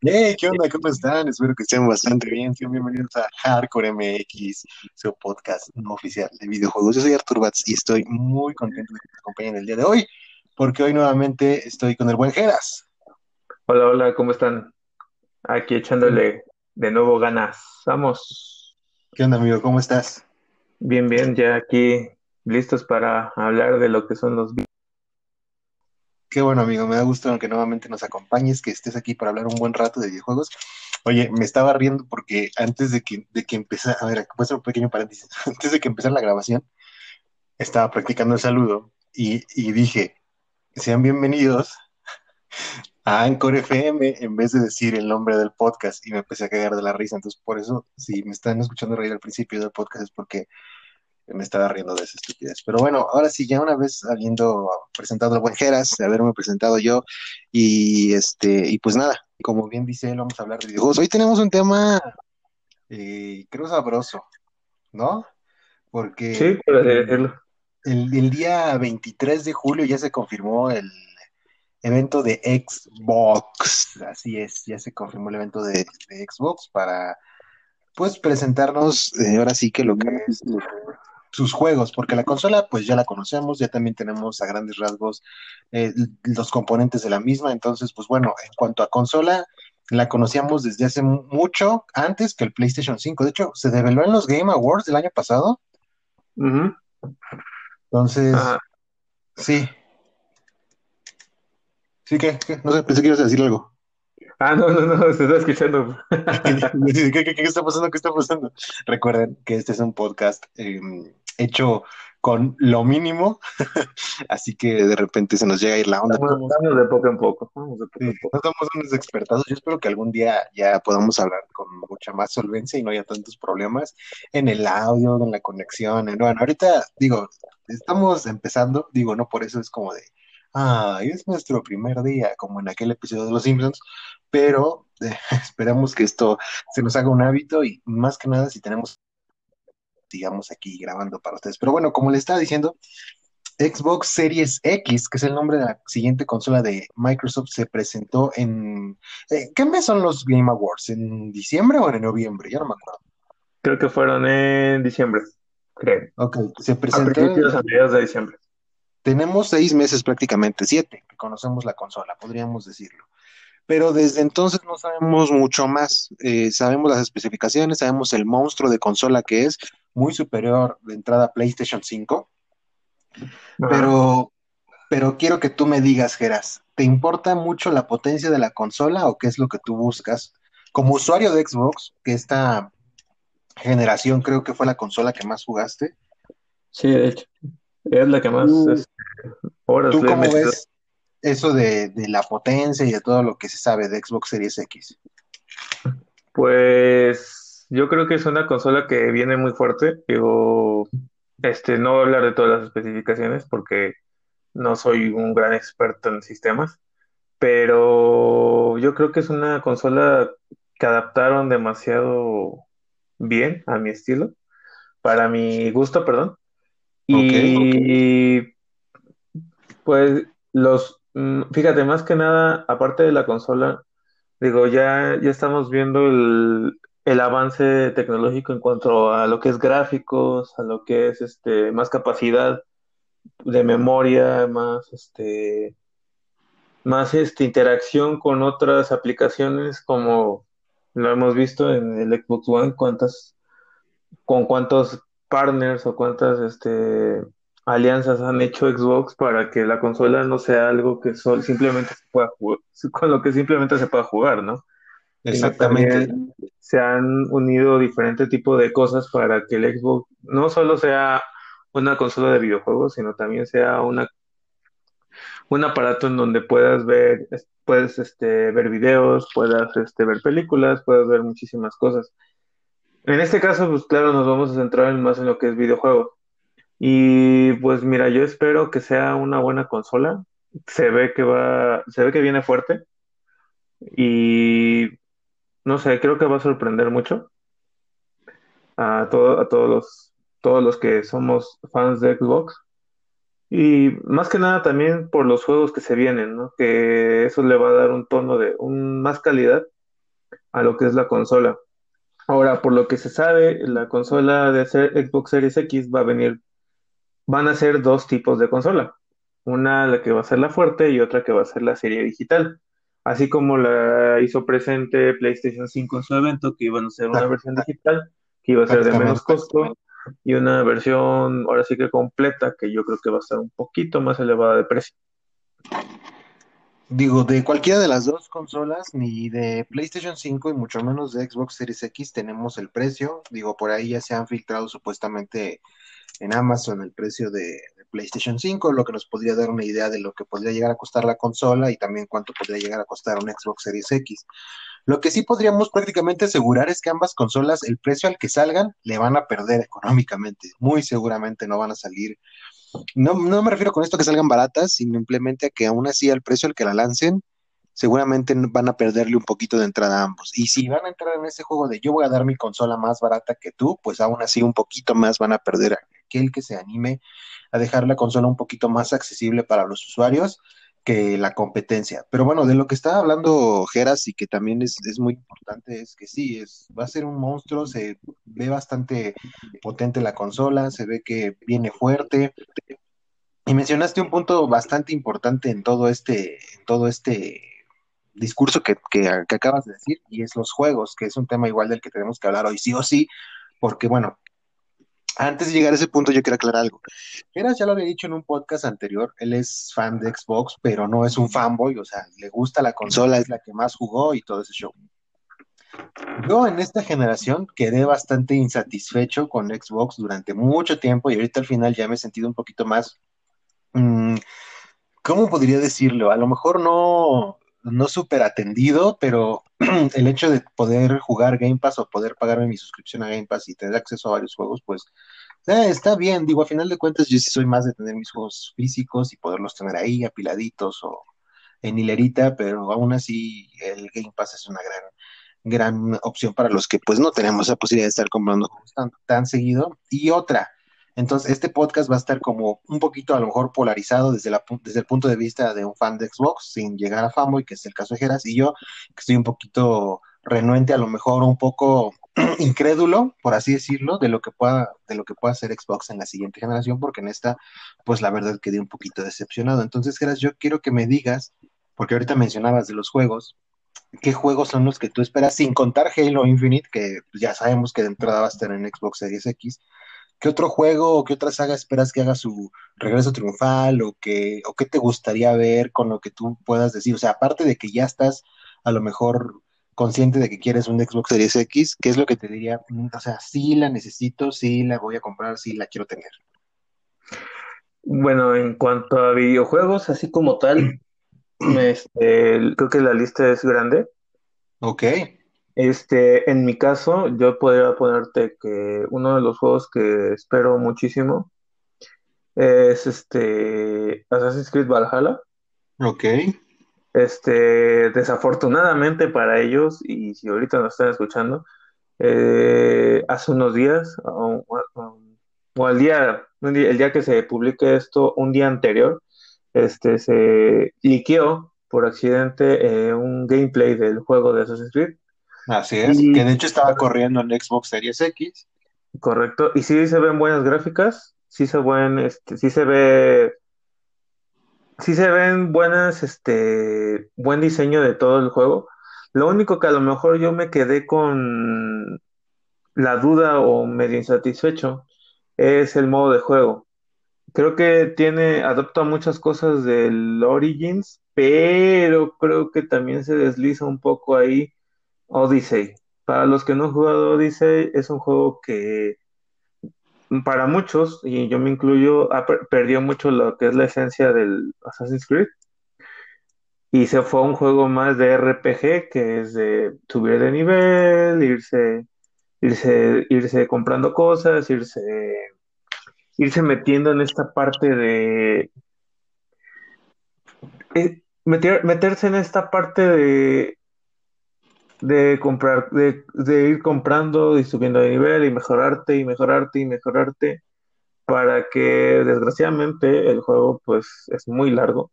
Hey, ¿qué onda? ¿Cómo están? Espero que estén bastante bien. Sean bienvenidos a Hardcore MX, su podcast no oficial de videojuegos. Yo soy Artur Batz y estoy muy contento de que me acompañen el día de hoy, porque hoy nuevamente estoy con el buen Geras. Hola, hola, ¿cómo están? Aquí echándole de nuevo ganas. Vamos. ¿Qué onda, amigo? ¿Cómo estás? Bien, bien, ya aquí listos para hablar de lo que son los Qué bueno, amigo, me da gusto que nuevamente nos acompañes, que estés aquí para hablar un buen rato de videojuegos. Oye, me estaba riendo porque antes de que, de que empezara, a ver, voy a un pequeño paréntesis, antes de que empezara la grabación, estaba practicando el saludo y, y dije, sean bienvenidos a Anchor FM en vez de decir el nombre del podcast y me empecé a cagar de la risa. Entonces, por eso, si me están escuchando reír al principio del podcast es porque me estaba riendo de esa estupidez. Pero bueno, ahora sí, ya una vez habiendo presentado a buen Geras, de haberme presentado yo, y este, y pues nada, como bien dice él, vamos a hablar de videojuegos. Hoy tenemos un tema, eh, creo sabroso, ¿no? Porque Sí, por así decirlo. el, el día 23 de julio ya se confirmó el evento de Xbox. Así es, ya se confirmó el evento de, de Xbox para, pues, presentarnos eh, ahora sí que lo que es sus juegos, porque la consola pues ya la conocemos, ya también tenemos a grandes rasgos eh, los componentes de la misma, entonces pues bueno, en cuanto a consola, la conocíamos desde hace mu- mucho antes que el PlayStation 5, de hecho se develó en los Game Awards del año pasado, entonces Ajá. sí, sí que, no sé, pensé que ibas a decir algo. Ah, no, no, no, se está escuchando. ¿Qué, qué- qué- qué está pasando? ¿Qué está pasando? Recuerden que este es un podcast eh, hecho con lo mínimo, así que de repente se nos llega a ir la onda. Vamos, vamos de poco en poco. Vamos de poco Sí, en poco. no somos unos expertos. Yo espero que algún día ya podamos hablar con mucha más solvencia y no haya tantos problemas en el audio, en la conexión. en- Bueno, ahorita digo, estamos empezando, digo, no por eso es como de, ah, es nuestro primer día, como en aquel episodio de Los Simpsons, pero eh, esperamos que esto se nos haga un hábito y más que nada si tenemos, sigamos aquí grabando para ustedes. Pero bueno, como les estaba diciendo, Xbox Series X, que es el nombre de la siguiente consola de Microsoft, se presentó en... eh, ¿qué mes son los Game Awards? ¿En diciembre o en noviembre? Ya no me acuerdo. Creo que fueron en diciembre, creo. Ok, se A presentó... principios, a mediados de diciembre. Tenemos seis meses prácticamente, siete, que conocemos la consola, podríamos decirlo. Pero desde entonces no sabemos mucho más. Eh, sabemos las especificaciones, sabemos el monstruo de consola que es, muy superior de entrada a PlayStation 5. Ajá. Pero, pero quiero que tú me digas, Geras, ¿te importa mucho la potencia de la consola o qué es lo que tú buscas? Como usuario de Xbox, que esta generación creo que fue la consola que más jugaste, Sí, de hecho. Es la que más ¿tú, horas tú cómo metido. ves eso de, de la potencia y de todo lo que se sabe de Xbox Series X? Pues yo creo que es una consola que viene muy fuerte. Digo, este, no voy a hablar de todas las especificaciones porque no soy un gran experto en sistemas, pero yo creo que es una consola que adaptaron demasiado bien a mi estilo, para mi gusto, perdón. Y pues los, mm, fíjate, más que nada, aparte de la consola, digo, ya, ya estamos viendo el, el avance tecnológico en cuanto a lo que es gráficos, a lo que es este, más capacidad de memoria, más este, más este, interacción con otras aplicaciones, como lo hemos visto en el Xbox One, cuántas, con cuántos partners o cuántas este, alianzas han hecho Xbox para que la consola no sea algo que sol- simplemente se pueda jugar, con lo que simplemente se pueda jugar, ¿no? Exactamente. se han unido diferentes tipos de cosas para que el Xbox no solo sea una consola de videojuegos, sino también sea una un aparato en donde puedas ver, es- puedes este, ver videos, puedas este, ver películas, puedas ver muchísimas cosas. En este caso, pues claro, nos vamos a centrar en más en lo que es videojuegos. Y pues mira, yo espero que sea una buena consola. Se ve que va, se ve que viene fuerte y no sé, creo que va a sorprender mucho a todo, a todos los, todos los que somos fans de Xbox. Y más que nada también por los juegos que se vienen, ¿no? Que eso le va a dar un tono de un, más calidad a lo que es la consola. Ahora, por lo que se sabe, la consola de Xbox Series X va a venir, van a ser dos tipos de consola. Una la que va a ser la fuerte y otra que va a ser la serie digital. Así como la hizo presente PlayStation 5 en su evento, que iban a ser una versión digital, que iba a ser de menos costo, y una versión ahora sí que completa, que yo creo que va a estar un poquito más elevada de precio. Digo, de cualquiera de las dos consolas, ni de PlayStation 5 y mucho menos de Xbox Series X tenemos el precio. Digo, por ahí ya se han filtrado supuestamente en Amazon el precio de, PlayStation 5, lo que nos podría dar una idea de lo que podría llegar a costar la consola y también cuánto podría llegar a costar un Xbox Series X. Lo que sí podríamos prácticamente asegurar es que ambas consolas, el precio al que salgan, le van a perder económicamente. Muy seguramente no van a salir no, no me refiero con esto que salgan baratas, sino simplemente a que aún así al precio al que la lancen, seguramente van a perderle un poquito de entrada a ambos. Y si van a entrar en ese juego de yo voy a dar mi consola más barata que tú, pues aún así un poquito más van a perder a aquel que se anime a dejar la consola un poquito más accesible para los usuarios que la competencia. Pero bueno, de lo que estaba hablando Geras y que también es, muy importante es que sí, es, va a ser un monstruo, se ve bastante potente la consola, se ve que viene fuerte. Y mencionaste un punto bastante importante en todo este, en todo este discurso que acabas de decir, y es los juegos, que es un tema igual del que tenemos que hablar hoy sí o sí, porque bueno, antes de llegar a ese punto, yo quiero aclarar algo. Geras ya lo había dicho en un podcast anterior, él es fan de Xbox, pero no es un fanboy, o sea, le gusta la consola, es la que más jugó y todo ese show. Yo en esta generación quedé bastante insatisfecho con Xbox durante mucho tiempo y ahorita al final ya me he sentido un poquito más, mmm, ¿cómo podría decirlo? A lo mejor no, no súper atendido, pero el hecho de poder jugar Game Pass o poder pagarme mi suscripción a Game Pass y tener acceso a varios juegos, pues eh, está bien. Digo, a final de cuentas, yo sí soy más de tener mis juegos físicos y poderlos tener ahí apiladitos o en hilerita, pero aún así el Game Pass es una gran, gran opción para los que pues no tenemos la posibilidad de estar comprando tan seguido. Y otra, entonces, este podcast va a estar como un poquito a lo mejor polarizado desde, la, desde el punto de vista de un fan de Xbox, sin llegar a fanboy, que es el caso de Geras, y yo, que estoy un poquito renuente, a lo mejor un poco incrédulo, por así decirlo, de lo que pueda, de lo que pueda hacer Xbox en la siguiente generación, porque en esta, pues la verdad quedé un poquito decepcionado. Entonces, Geras, yo quiero que me digas, porque ahorita mencionabas de los juegos, ¿qué juegos son los que tú esperas, sin contar Halo Infinite, que ya sabemos que de entrada va a estar en Xbox Series X, ¿Qué otro juego o qué otra saga esperas que haga su regreso triunfal o que o qué te gustaría ver con lo que tú puedas decir? O sea, aparte de que ya estás a lo mejor consciente de que quieres un Xbox Series X, ¿qué es lo que te diría? Mm, o sea, sí la necesito, sí la voy a comprar, sí la quiero tener. Bueno, en cuanto a videojuegos, así como tal, este, creo que la lista es grande. Ok. Este, en mi caso, yo podría ponerte que uno de los juegos que espero muchísimo es este Assassin's Creed Valhalla. Ok. Este, desafortunadamente para ellos, y si ahorita nos están escuchando, eh, hace unos días, o, al día, el día que se publique esto, un día anterior, este, se liqueó por accidente eh, un gameplay del juego de Assassin's Creed Así es, que de hecho estaba corriendo en Xbox Series X. Correcto, y sí se ven buenas gráficas, sí se ven, este, sí se ve, sí se ven buenas, este, buen diseño de todo el juego. Lo único que a lo mejor yo me quedé con la duda o medio insatisfecho es el modo de juego. Creo que tiene, adopta muchas cosas del Origins, pero creo que también se desliza un poco ahí Odyssey. Para los que no han jugado Odyssey, es un juego que para muchos, y yo me incluyo, perdió mucho lo que es la esencia del Assassin's Creed. Y se fue a un juego más de RPG, que es de subir de nivel, irse, irse, irse comprando cosas, irse, irse metiendo en esta parte de eh, meterse en esta parte de de comprar, de, ir comprando y subiendo de nivel y mejorarte y mejorarte y mejorarte. para que desgraciadamente el juego pues es muy largo,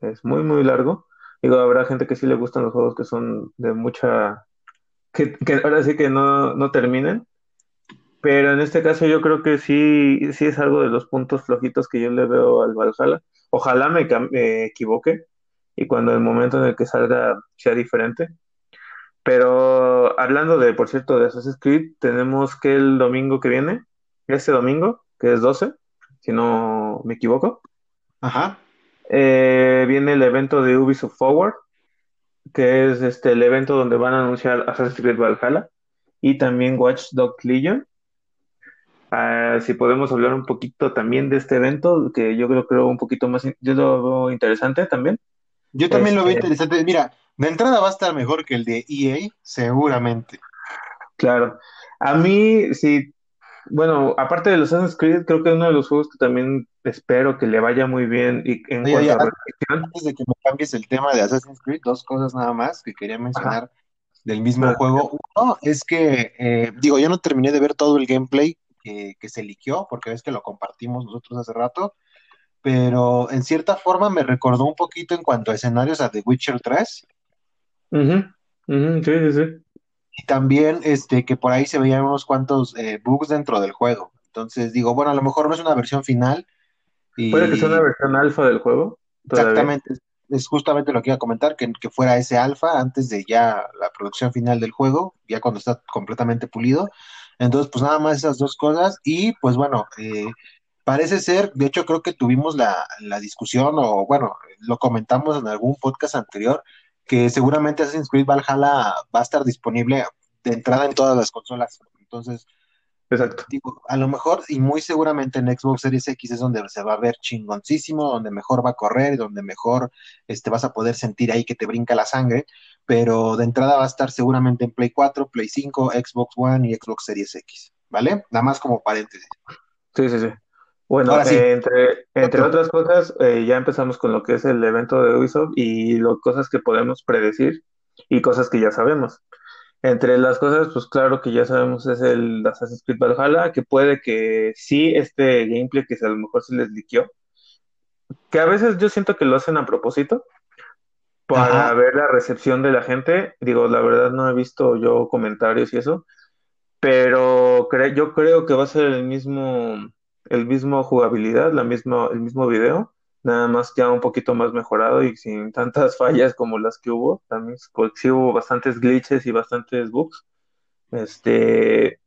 es muy muy largo. Digo, habrá gente que sí le gustan los juegos que son de mucha, que, ahora sí que no, no terminen, pero en este caso yo creo que sí, sí es algo de los puntos flojitos que yo le veo al Valhalla. Ojalá me, me equivoque y cuando el momento en el que salga sea diferente. Pero hablando de, por cierto, de Assassin's Creed, tenemos que el domingo que viene, este domingo, que es 12, si no me equivoco, Ajá. eh, viene el evento de Ubisoft Forward, que es este, el evento donde van a anunciar Assassin's Creed Valhalla y también Watch Dogs Legion. Ah, si podemos hablar un poquito también de este evento, que yo creo, creo un poquito más, yo lo veo interesante también. Yo también lo veo Este, interesante. Mira, de entrada va a estar mejor que el de EA, seguramente. claro. A mí, sí, bueno, aparte de los Assassin's Creed, creo que uno de los juegos que también espero que le vaya muy bien y en Oye, cuanto a antes de que me cambies el tema de Assassin's Creed, dos cosas nada más que quería ajá, mencionar del mismo juego. Uno es que, eh, digo, yo no terminé de ver todo el gameplay que, que se liqueó, porque ves que lo compartimos nosotros hace rato, pero en cierta forma me recordó un poquito en cuanto a escenarios a The Witcher 3 ujú, ujú, sí, sí, sí. y también este, que por ahí se veían unos cuantos eh, bugs dentro del juego. Entonces digo, bueno, a lo mejor no es una versión final Puede que sea una y versión alfa del juego todavía. exactamente es es justamente lo que iba a comentar, que, que fuera ese alfa antes de ya la producción final del juego, ya cuando está completamente pulido. Entonces, pues nada más esas dos cosas y pues bueno, eh, parece ser, de hecho creo que tuvimos la, la discusión o bueno, lo comentamos en algún podcast anterior, que seguramente Assassin's Creed Valhalla va a estar disponible de entrada en todas las consolas. Entonces, Exacto. digo, a lo mejor y muy seguramente en Xbox Series X es donde se va a ver chingoncísimo, donde mejor va a correr, donde mejor este, vas a poder sentir ahí que te brinca la sangre, pero de entrada va a estar seguramente en Play 4, Play 5, Xbox One y Xbox Series X, ¿vale? Nada más como paréntesis. Sí, sí, sí. Bueno, sí, eh, entre, entre otras cosas, eh, ya empezamos con lo que es el evento de Ubisoft y lo, cosas que podemos predecir y cosas que ya sabemos. Entre las cosas, pues claro que ya sabemos es el Assassin's Creed Valhalla, que puede que sí este gameplay que a lo mejor se les liqueó, que a veces yo siento que lo hacen a propósito para Ajá, ver la recepción de la gente. Digo, la verdad no he visto yo comentarios y eso, pero cre- yo creo que va a ser el mismo, el mismo jugabilidad, la misma, el mismo video, nada más ya un poquito más mejorado y sin tantas fallas como las que hubo. También pues, sí hubo bastantes glitches y bastantes bugs. Este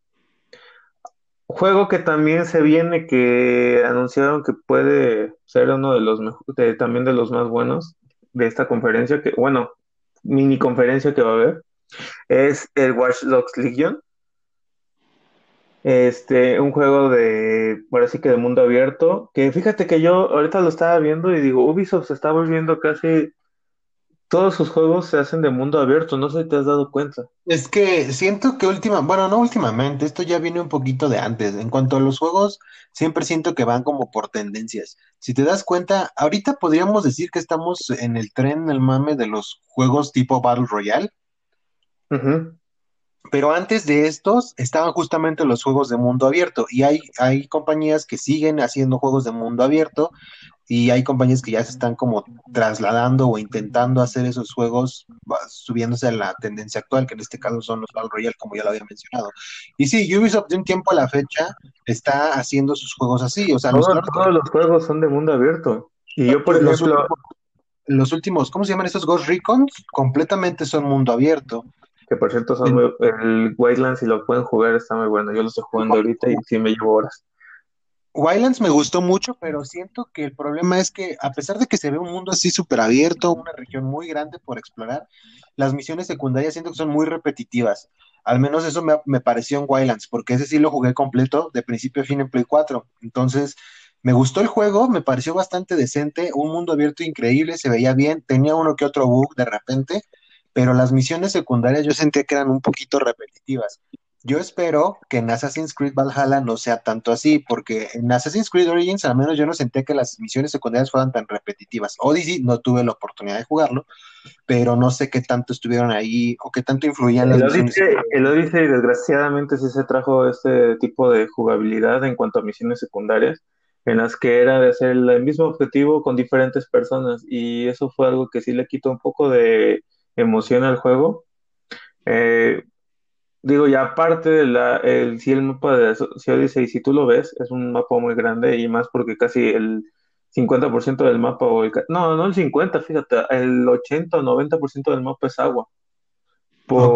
juego que también se viene, que anunciaron que puede ser uno de los mejores, también de los más buenos de esta conferencia, que bueno, mini conferencia que va a haber, es el Watch Dogs Legion. Este, un juego de, ahora sí que de mundo abierto, que fíjate que yo ahorita lo estaba viendo y digo, Ubisoft se está volviendo casi, todos sus juegos se hacen de mundo abierto, no sé si te has dado cuenta. es que siento que última, bueno, no últimamente, esto ya viene un poquito de antes. En cuanto a los juegos, siempre siento que van como por tendencias. Si te das cuenta, ahorita podríamos decir que estamos en el tren, el mame de los juegos tipo Battle Royale. Ujú, Pero antes de estos estaban justamente los juegos de mundo abierto y hay, hay compañías que siguen haciendo juegos de mundo abierto y hay compañías que ya se están como trasladando o intentando hacer esos juegos subiéndose a la tendencia actual, que en este caso son los Battle Royale, como ya lo había mencionado. Y sí, Ubisoft de un tiempo a la fecha está haciendo sus juegos así, o sea, los, Todo- todos los juegos son de mundo abierto. Y yo, por los ejemplo, últimos, los últimos, ¿cómo se llaman estos Ghost Recons? Completamente son mundo abierto. Que por cierto son muy, el Wildlands, si lo pueden jugar, está muy bueno. Yo lo estoy jugando ahorita y sí me llevo horas. Wildlands me gustó mucho, pero siento que el problema es que a pesar de que se ve un mundo así súper abierto, una región muy grande por explorar, las misiones secundarias siento que son muy repetitivas. Al menos eso me, me pareció en Wildlands, porque ese sí lo jugué completo, de principio a fin en Play 4. Entonces, me gustó el juego, me pareció bastante decente, un mundo abierto increíble, se veía bien, tenía uno que otro bug de repente, pero las misiones secundarias yo sentía que eran un poquito repetitivas. Yo espero que en Assassin's Creed Valhalla no sea tanto así, porque en Assassin's Creed Origins al menos yo no sentía que las misiones secundarias fueran tan repetitivas. Odyssey no tuve la oportunidad de jugarlo, pero no sé qué tanto estuvieron ahí o qué tanto influían las El misiones. Odyssey, el Odyssey, desgraciadamente sí se trajo este tipo de jugabilidad en cuanto a misiones secundarias, en las que era de hacer el mismo objetivo con diferentes personas, y eso fue algo que sí le quitó un poco de emoción al juego. Eh, digo, y aparte de la, el, sí, el mapa de si Odyssey, si tú lo ves, es un mapa muy grande y más porque casi el 50% del mapa, o el no, no el 50, fíjate, el 80 o 90% del mapa es agua. Por,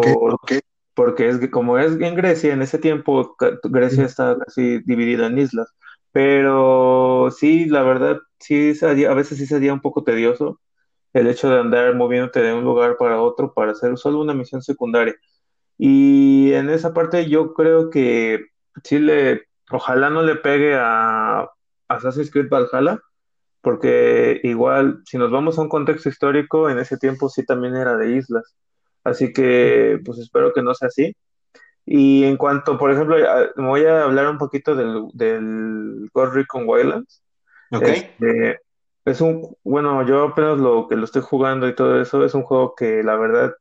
porque es que como es en Grecia, en ese tiempo Grecia está casi dividida en islas. Pero sí, la verdad, sí a veces sí sería un poco tedioso el hecho de andar moviéndote de un lugar para otro para hacer solo una misión secundaria. Y en esa parte yo creo que sí le, ojalá no le pegue a Assassin's Creed Valhalla, porque igual, si nos vamos a un contexto histórico, en ese tiempo sí también era de islas. Así que, pues espero que no sea así. Y en cuanto, por ejemplo, a- me voy a hablar un poquito del, del Ghost Recon Wildlands. Ok. Este, es un, bueno, yo apenas lo que lo estoy jugando y todo eso, es un juego que la verdad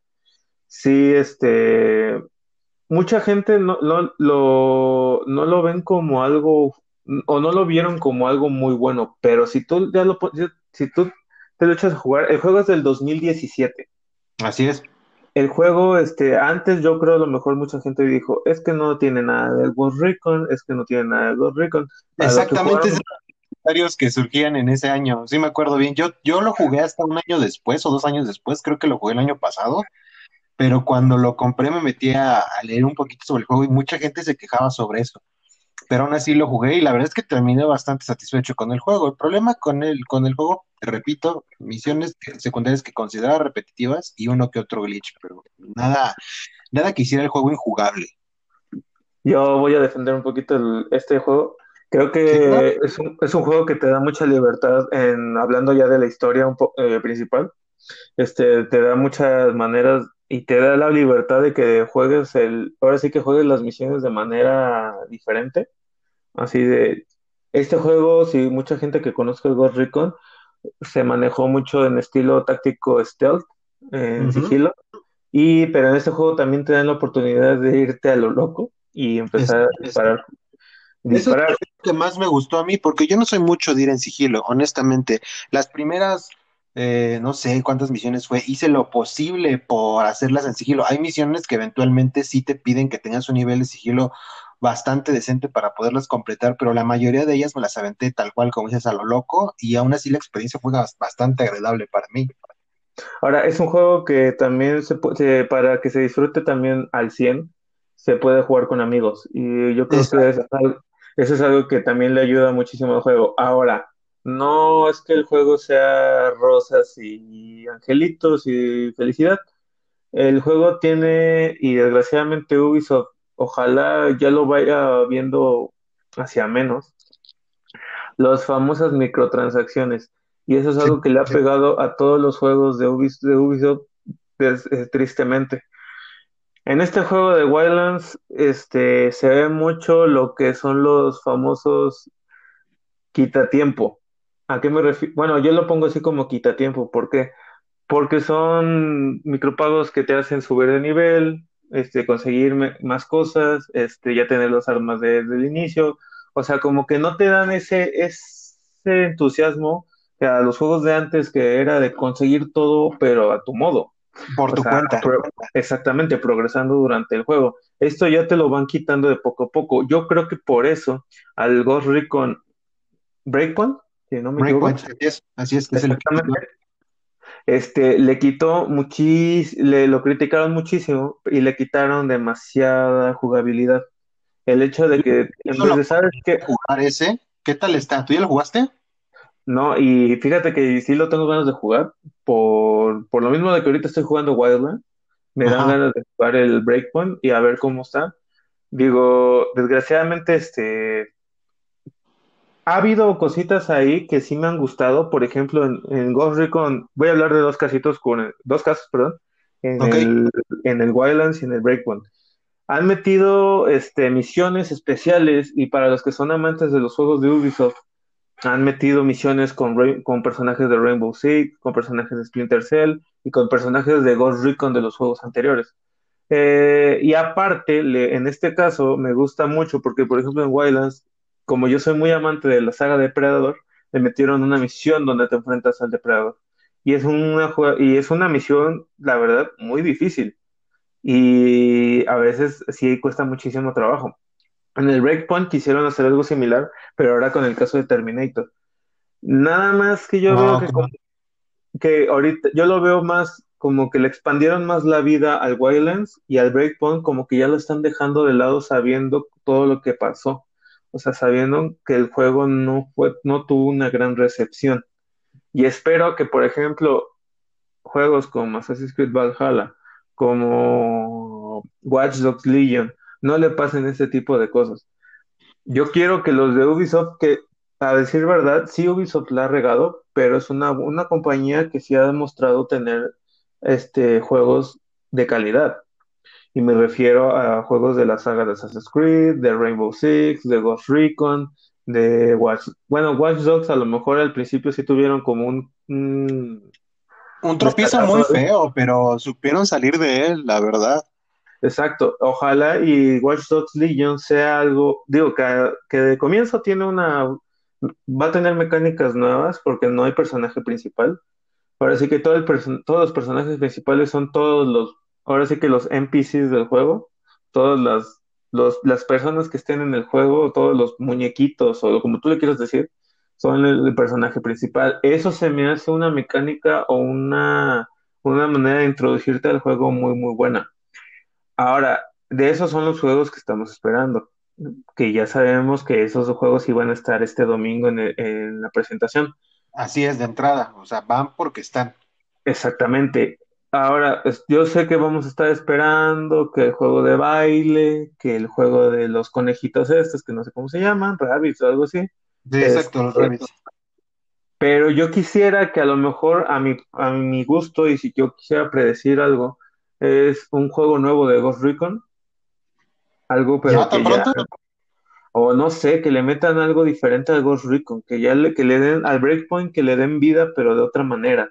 sí, este, mucha gente no, no lo, no lo ven como algo, o no lo vieron como algo muy bueno, pero si tú ya lo, si tú te lo echas a jugar, el juego es del 2017. Así es. El juego, este, antes yo creo a lo mejor mucha gente dijo, es que no tiene nada de Ghost Recon, es que no tiene nada de Ghost Recon. Exactamente, jugaron, que surgían en ese año. Sí, me acuerdo bien. Yo, yo lo jugué hasta un año después o dos años después, creo que lo jugué el año pasado, pero cuando lo compré me metí a, a leer un poquito sobre el juego y mucha gente se quejaba sobre eso. Pero aún así lo jugué y la verdad es que terminé bastante satisfecho con el juego. El problema con el, con el juego, te repito, misiones secundarias que consideraba repetitivas y uno que otro glitch, pero nada, nada que hiciera el juego injugable. yo voy a defender un poquito el- este juego. Creo que es un, es un juego que te da mucha libertad en, hablando ya de la historia un po- eh, principal. Este, te da muchas maneras y te da la libertad de que juegues el, ahora sí que juegues las misiones de manera diferente. Así de, este juego, si mucha gente que conozca el Ghost Recon, se manejó mucho en estilo táctico stealth, en sigilo, y, pero en este juego también te dan la oportunidad de irte a lo loco y es- empezar a es- disparar, Eso es lo que más me gustó a mí, porque yo no soy mucho de ir en sigilo, honestamente. Las primeras, eh, no sé cuántas misiones fue, hice lo posible por hacerlas en sigilo. Hay misiones que eventualmente sí te piden que tengas un nivel de sigilo bastante decente para poderlas completar, pero la mayoría de ellas me las aventé tal cual como dices a lo loco y aún así la experiencia fue bas- bastante agradable para mí. Ahora, es un juego que también se puede, para que se disfrute también al 100 se puede jugar con amigos. Y yo creo que Exacto. es eso es algo que también le ayuda muchísimo al juego. Ahora, no es que el juego sea rosas y angelitos y felicidad. El juego tiene, y desgraciadamente Ubisoft, ojalá ya lo vaya viendo hacia menos, las famosas microtransacciones. Y eso es algo que le ha pegado a todos los juegos de Ubis- de Ubisoft, tristemente. En este juego de Wildlands, este, se ve mucho lo que son los famosos quitatiempo. ¿A qué me refiero? Bueno, yo lo pongo así como quitatiempo. ¿Por qué? Porque son micropagos que te hacen subir de nivel, este, conseguir más cosas, este, ya tener las armas de- desde el inicio. O sea, como que no te dan ese, ese entusiasmo a los juegos de antes que era de conseguir todo, pero a tu modo. Por O tu sea, cuenta. pro- exactamente, progresando durante el juego. Esto ya te lo van quitando de poco a poco. Yo creo que por eso al Ghost Recon Breakpoint, si no me Breakpoint, equivoco, así es, así que que exactamente, este, le quitó muchis, le lo criticaron muchísimo y le quitaron demasiada jugabilidad. El hecho de que en vez de, ¿sabes qué? jugar ese. ¿Qué tal está? ¿Tú ya lo jugaste? No, y fíjate que sí lo tengo ganas de jugar por, por lo mismo de que ahorita estoy jugando Wildlands, me dan Ajá. ganas de jugar el Breakpoint y a ver cómo está. Digo, desgraciadamente, este, ha habido cositas ahí que sí me han gustado. Por ejemplo, en, en Ghost Recon, voy a hablar de dos casitos con, dos casos, perdón, en el, en el Wildlands y en el Breakpoint. Han metido este, misiones especiales y para los que son amantes de los juegos de Ubisoft, han metido misiones con, con personajes de Rainbow Six, con personajes de Splinter Cell y con personajes de Ghost Recon de los juegos anteriores. Eh, y aparte, en este caso me gusta mucho porque, por ejemplo, en Wildlands, como yo soy muy amante de la saga Depredador, le metieron una misión donde te enfrentas al Depredador. Y es una, y es una misión, la verdad, muy difícil. Y a veces sí cuesta muchísimo trabajo. En el Breakpoint quisieron hacer algo similar, pero ahora con el caso de Terminator. Nada más que yo veo que como que ahorita yo lo veo más como que le expandieron más la vida al Wildlands y al Breakpoint como que ya lo están dejando de lado sabiendo todo lo que pasó. O sea, sabiendo que el juego no fue, no tuvo una gran recepción. Y espero que, por ejemplo, juegos como Assassin's Creed Valhalla, como Watch Dogs Legion, no le pasen ese tipo de cosas. Yo quiero que los de Ubisoft, que a decir verdad, sí Ubisoft la ha regado, pero es una, una compañía que sí ha demostrado tener este, juegos de calidad. Y me refiero a juegos de la saga de Assassin's Creed, de Rainbow Six, de Ghost Recon, de Watch... Bueno, Watch Dogs a lo mejor al principio sí tuvieron como un, un un tropiezo muy feo, pero supieron salir de él, la verdad. Exacto, ojalá y Watch Dogs Legion sea algo, digo, que, de comienzo tiene una, va a tener mecánicas nuevas porque no hay personaje principal. Ahora sí que todo el todos los personajes principales son todos los, ahora sí que los NPCs del juego, todas las, los, las personas que estén en el juego, todos los muñequitos o como tú le quieras decir, son el, el personaje principal. Eso se me hace una mecánica o una, una manera de introducirte al juego muy, muy buena. Ahora, de esos son los juegos que estamos esperando, que ya sabemos que esos juegos iban a estar este domingo en, el- en la presentación. Así es de entrada, o sea, van porque están. Exactamente. Ahora, yo sé que vamos a estar esperando que el juego de baile, que el juego de los conejitos estos, que no sé cómo se llaman, rabbits o algo así. Sí, exacto, los Rabbits. pero yo quisiera que a lo mejor a mi, a mi gusto, y si yo quisiera predecir algo, es un juego nuevo de Ghost Recon, algo ¿Ya pero que ya? O no sé, que le metan algo diferente al Ghost Recon, que ya le, que le den al Breakpoint, que le den vida, pero de otra manera.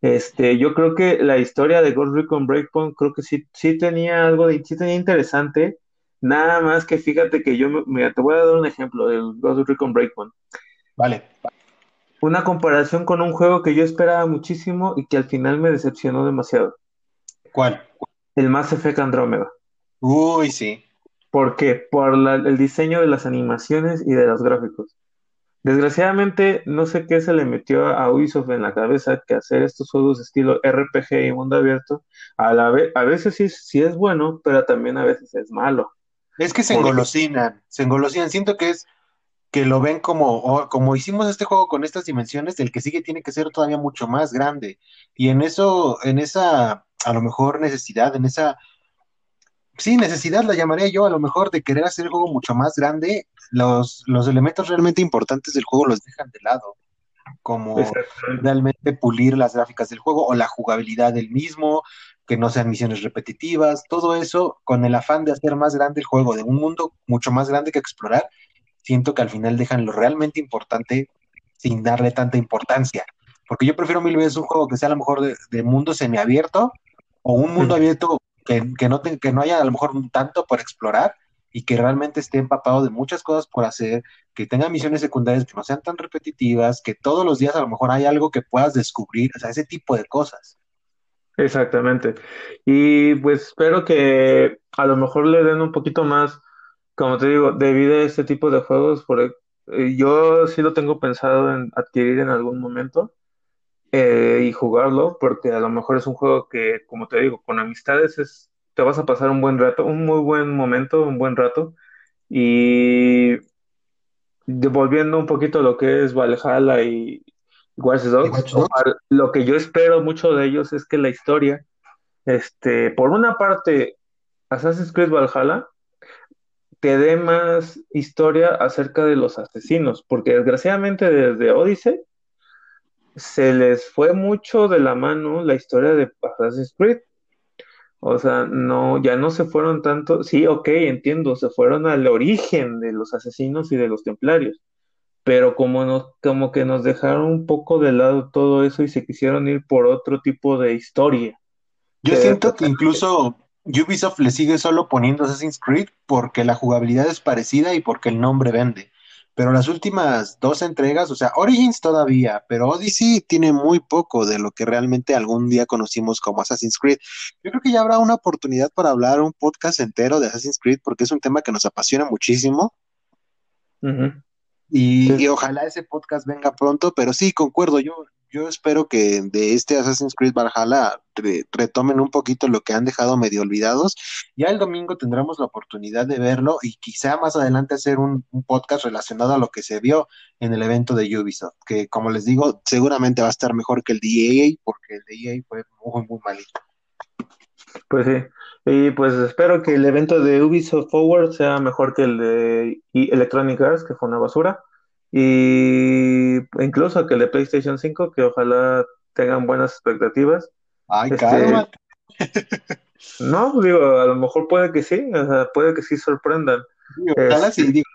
Este, yo creo que la historia de Ghost Recon Breakpoint, creo que sí, sí tenía algo de, sí tenía interesante. Nada más que fíjate que yo, me- mira, te voy a dar un ejemplo del Ghost Recon Breakpoint. Vale. Una comparación con un juego que yo esperaba muchísimo y que al final me decepcionó demasiado. ¿Cuál? El Mass Effect Andrómeda. Uy, sí. ¿Por qué? Por la- el diseño de las animaciones y de los gráficos. Desgraciadamente, no sé qué se le metió a Ubisoft en la cabeza que hacer estos juegos estilo RPG y mundo abierto, a la ve- a veces sí, sí es bueno, pero también a veces es malo. Es que se Porque, engolosinan, se engolosinan. Siento que es que lo ven como, oh, como hicimos este juego con estas dimensiones, el que sigue tiene que ser todavía mucho más grande. Y en eso, en esa, a lo mejor necesidad, en esa, sí, necesidad la llamaría yo, a lo mejor de querer hacer el juego mucho más grande, los, los elementos realmente importantes del juego los dejan de lado, como realmente pulir las gráficas del juego o la jugabilidad del mismo, que no sean misiones repetitivas, todo eso con el afán de hacer más grande el juego, de un mundo mucho más grande que explorar, siento que al final dejan lo realmente importante sin darle tanta importancia. Porque yo prefiero mil veces un juego que sea a lo mejor de, de mundo semiabierto o un mundo abierto que, que no te- que no haya a lo mejor tanto por explorar y que realmente esté empapado de muchas cosas por hacer, que tenga misiones secundarias que no sean tan repetitivas, que todos los días a lo mejor hay algo que puedas descubrir, o sea, ese tipo de cosas. exactamente. Y pues espero que a lo mejor le den un poquito más, como te digo, de vida a este tipo de juegos, porque eh, yo sí lo tengo pensado en adquirir en algún momento. Eh, y jugarlo, porque a lo mejor es un juego que, como te digo, con amistades es, te vas a pasar un buen rato, un muy buen momento, un buen rato. Y devolviendo un poquito lo que es Valhalla y Watch ¿Y Dogs, lo que yo espero mucho de ellos es que la historia, este, por una parte, Assassin's Creed Valhalla te dé más historia acerca de los asesinos, porque desgraciadamente desde Odyssey se les fue mucho de la mano la historia de Assassin's Creed. O sea, no, ya no se fueron tanto, sí, ok, entiendo, se fueron al origen de los asesinos y de los templarios, pero como, nos, como que nos dejaron un poco de lado todo eso y se quisieron ir por otro tipo de historia. Yo Que, siento que incluso Ubisoft le sigue solo poniendo Assassin's Creed porque la jugabilidad es parecida y porque el nombre vende. Pero las últimas dos entregas, o sea, Origins todavía, pero Odyssey tiene muy poco de lo que realmente algún día conocimos como Assassin's Creed. Yo creo que ya habrá una oportunidad para hablar un podcast entero de Assassin's Creed porque es un tema que nos apasiona muchísimo. Ujú, y, sí, y ojalá ese podcast venga pronto, pero sí, concuerdo, yo, yo espero que de este Assassin's Creed Valhalla re- retomen un poquito lo que han dejado medio olvidados. Ya el domingo tendremos la oportunidad de verlo y quizá más adelante hacer un, podcast relacionado a lo que se vio en el evento de Ubisoft, que como les digo, seguramente va a estar mejor que el de EA, porque el de EA fue muy, muy malito. pues sí. Y pues espero que el evento de Ubisoft Forward sea mejor que el de I- Electronic Arts, que fue una basura. Y incluso que el de PlayStation 5, que ojalá tengan buenas expectativas. Ay, Este, cálmate. no, digo, a lo mejor puede que sí, o sea, puede que sí sorprendan. Ojalá sí, Este, digo,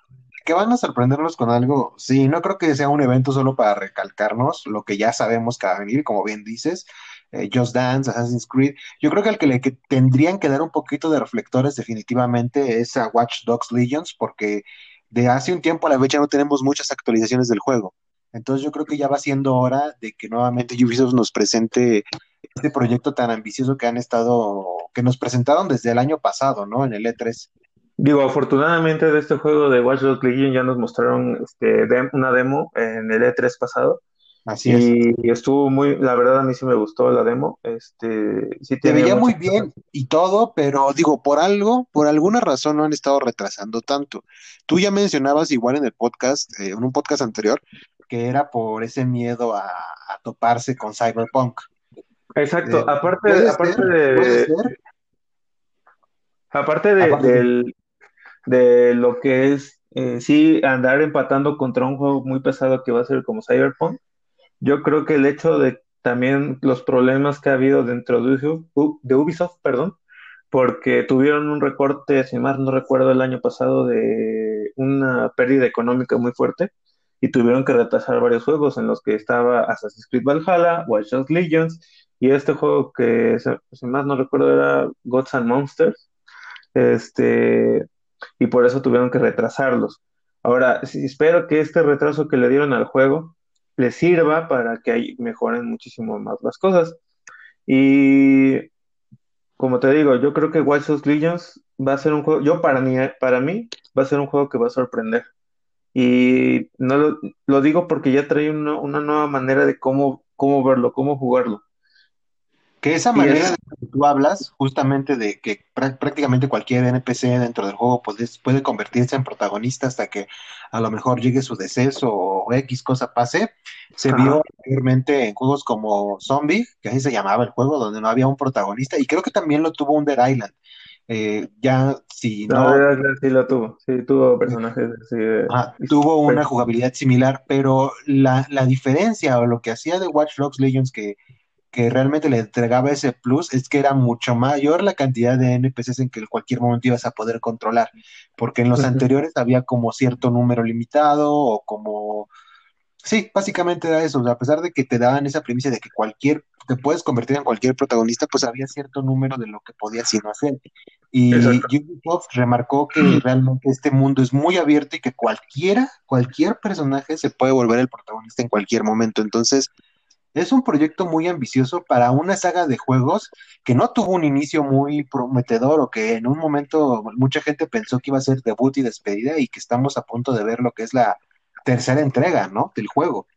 que van a sorprendernos con algo. Sí, no creo que sea un evento solo para recalcarnos lo que ya sabemos que va a venir, como bien dices, eh, Just Dance, Assassin's Creed. Yo creo que al que le que tendrían que dar un poquito de reflectores definitivamente es a Watch Dogs Legions, porque de hace un tiempo a la fecha no tenemos muchas actualizaciones del juego. Entonces yo creo que ya va siendo hora de que nuevamente Ubisoft nos presente este proyecto tan ambicioso que han estado, que nos presentaron desde el año pasado, ¿no? En el E3. Digo, afortunadamente de este juego de Watch Dogs Legion ya nos mostraron este, una demo en el E3 pasado Así es. y estuvo muy, la verdad a mí sí me gustó la demo, este, sí Se tenía veía muy bien y todo, pero digo, por algo, por alguna razón no han estado retrasando tanto. Tú ya mencionabas igual en el podcast, eh, en un podcast anterior, que era por ese miedo a, a toparse con Cyberpunk. Eh, Exacto, aparte, puede ser, aparte puede de, ser, aparte de, aparte del- de lo que es, eh, sí, andar empatando contra un juego muy pesado que va a ser como Cyberpunk, yo creo que el hecho de también los problemas que ha habido dentro de Ubisoft, perdón, porque tuvieron un recorte, si más no recuerdo, el año pasado de una pérdida económica muy fuerte y tuvieron que retrasar varios juegos en los que estaba Assassin's Creed Valhalla, Watch Dogs Legions y este juego que, si más no recuerdo, era Gods and Monsters, este, y por eso tuvieron que retrasarlos. Ahora, espero que este retraso que le dieron al juego les sirva para que ahí mejoren muchísimo más las cosas. Y como te digo, yo creo que Watch Dogs Legions va a ser un juego, yo para mí, para mí va a ser un juego que va a sorprender. Y no lo, lo digo porque ya trae una, una nueva manera de cómo, cómo verlo, cómo jugarlo. Que esa manera de que tú hablas, justamente de que prá- prácticamente cualquier NPC dentro del juego pues, puede convertirse en protagonista hasta que a lo mejor llegue su deceso o X cosa pase, se vio anteriormente en juegos como Zombie, que así se llamaba el juego, donde no había un protagonista, y creo que también lo tuvo Under Island. Eh, ya si no, que sí lo tuvo, sí tuvo personajes de- ah, tuvo pues, una jugabilidad similar, pero la, la diferencia o lo que hacía de Watch Dogs Legions que que realmente le entregaba ese plus es que era mucho mayor la cantidad de NPCs en que en cualquier momento ibas a poder controlar, porque en los anteriores había como cierto número limitado o como, sí, básicamente era eso, o sea, a pesar de que te daban esa premisa de que cualquier, te puedes convertir en cualquier protagonista, pues había cierto número de lo que podías y no hacer. Y exacto. Ubisoft remarcó que realmente este mundo es muy abierto y que cualquiera, cualquier personaje se puede volver el protagonista en cualquier momento. Entonces, es un proyecto muy ambicioso para una saga de juegos que no tuvo un inicio muy prometedor o que en un momento mucha gente pensó que iba a ser debut y despedida y que estamos a punto de ver lo que es la tercera entrega, ¿no? Del juego.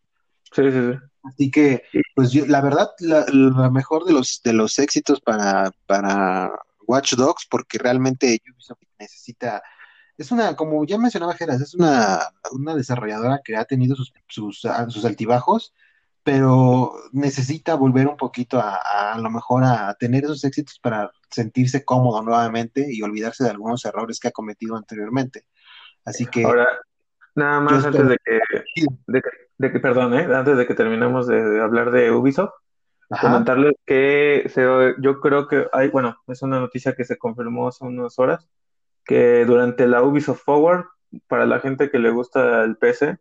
Sí, sí, Así que, sí. pues yo, la verdad, la, la mejor de los, de los éxitos para, para Watch Dogs, porque realmente Ubisoft necesita, es una, como ya mencionaba Geras, es una, una desarrolladora que ha tenido sus, sus, sus altibajos pero necesita volver un poquito a, a, a lo mejor a tener esos éxitos para sentirse cómodo nuevamente y olvidarse de algunos errores que ha cometido anteriormente. Así que Ahora, nada más antes espero. de que, de que, de que- perdón, ¿eh? Antes de que terminemos de, de hablar de Ubisoft, Ajá, comentarles que se, yo creo que hay, bueno, es una noticia que se confirmó hace unas horas, que durante la Ubisoft Forward, para la gente que le gusta el PC,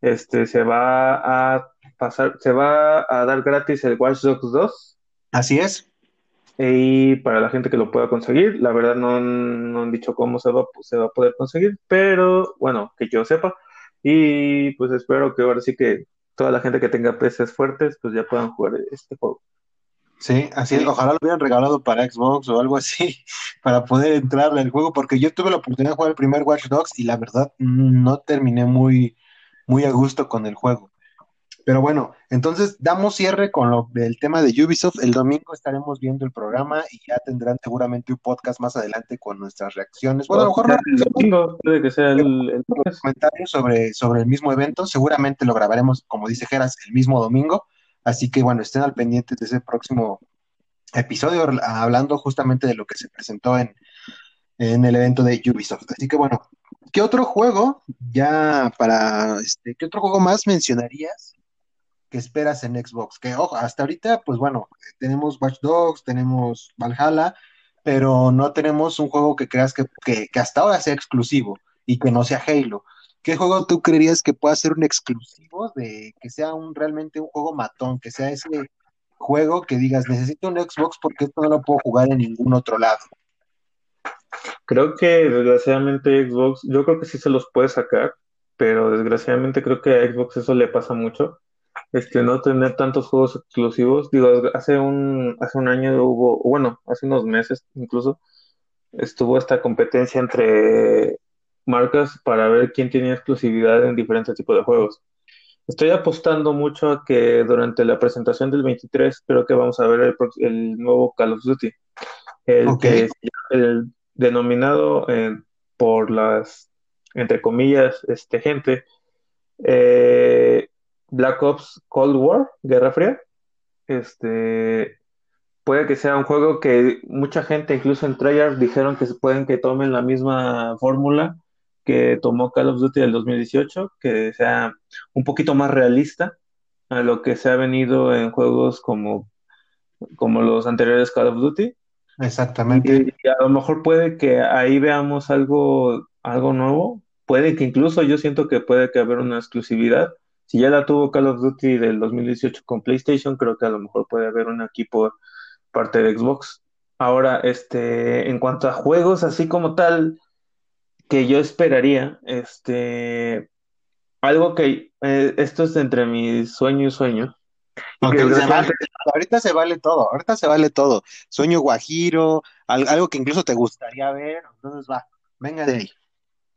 este, se va a pasar, se va a dar gratis el Watch Dogs 2. Así es. Y para la gente que lo pueda conseguir, la verdad no, han dicho cómo se va, se va a poder conseguir, pero bueno, que yo sepa. Y pues espero que ahora sí que toda la gente que tenga PCs fuertes, pues ya puedan jugar este juego. Sí, así es. Ojalá lo hubieran regalado para Xbox o algo así, para poder entrar al juego, porque yo tuve la oportunidad de jugar el primer Watch Dogs y la verdad no terminé muy, muy a gusto con el juego. Pero bueno, entonces damos cierre con lo, el tema de Ubisoft. El domingo estaremos viendo el programa y ya tendrán seguramente un podcast más adelante con nuestras reacciones. Bueno, a lo mejor no. El domingo puede que sea el, comentarios sobre, sobre el mismo evento. Seguramente lo grabaremos, como dice Geras, el mismo domingo. Así que bueno, estén al pendiente de ese próximo episodio hablando justamente de lo que se presentó en, en el evento de Ubisoft. Así que bueno, ¿qué otro juego ya para este, qué otro juego más mencionarías que esperas en Xbox. Que ojo, hasta ahorita, pues bueno, tenemos Watch Dogs, tenemos Valhalla, pero no tenemos un juego que creas que, hasta ahora sea exclusivo y que no sea Halo. ¿Qué juego tú creerías que pueda ser un exclusivo de que sea un realmente un juego matón, que sea ese juego que digas necesito un Xbox porque esto no lo puedo jugar en ningún otro lado? Creo que desgraciadamente Xbox, yo creo que sí se los puede sacar, pero desgraciadamente creo que a Xbox eso le pasa mucho este, no tener tantos juegos exclusivos. Digo, hace un, hace un año hubo, bueno, hace unos meses incluso, estuvo esta competencia entre marcas para ver quién tenía exclusividad en diferentes tipos de juegos. Estoy apostando mucho a que durante la presentación del 23 creo que vamos a ver el, nuevo Call of Duty, el que el denominado eh, por las entre comillas este gente eh, Black Ops Cold War, Guerra Fría. Este puede que sea un juego que mucha gente, incluso en Treyarch, dijeron que pueden que tomen la misma fórmula que tomó Call of Duty del 2018, que sea un poquito más realista a lo que se ha venido en juegos como, como los anteriores Call of Duty. Exactamente. Y, a lo mejor puede que ahí veamos algo, algo nuevo. Puede que incluso yo siento que puede que haber una exclusividad si ya la tuvo Call of Duty del 2018 con PlayStation, creo que a lo mejor puede haber un equipo parte de Xbox. Ahora, este, en cuanto a juegos así como tal, que yo esperaría, este, algo que eh, esto es entre mi sueño y sueño. ahorita se vale todo, ahorita se vale todo. Sueño guajiro, algo que incluso te gustaría ver, entonces va, venga de ahí.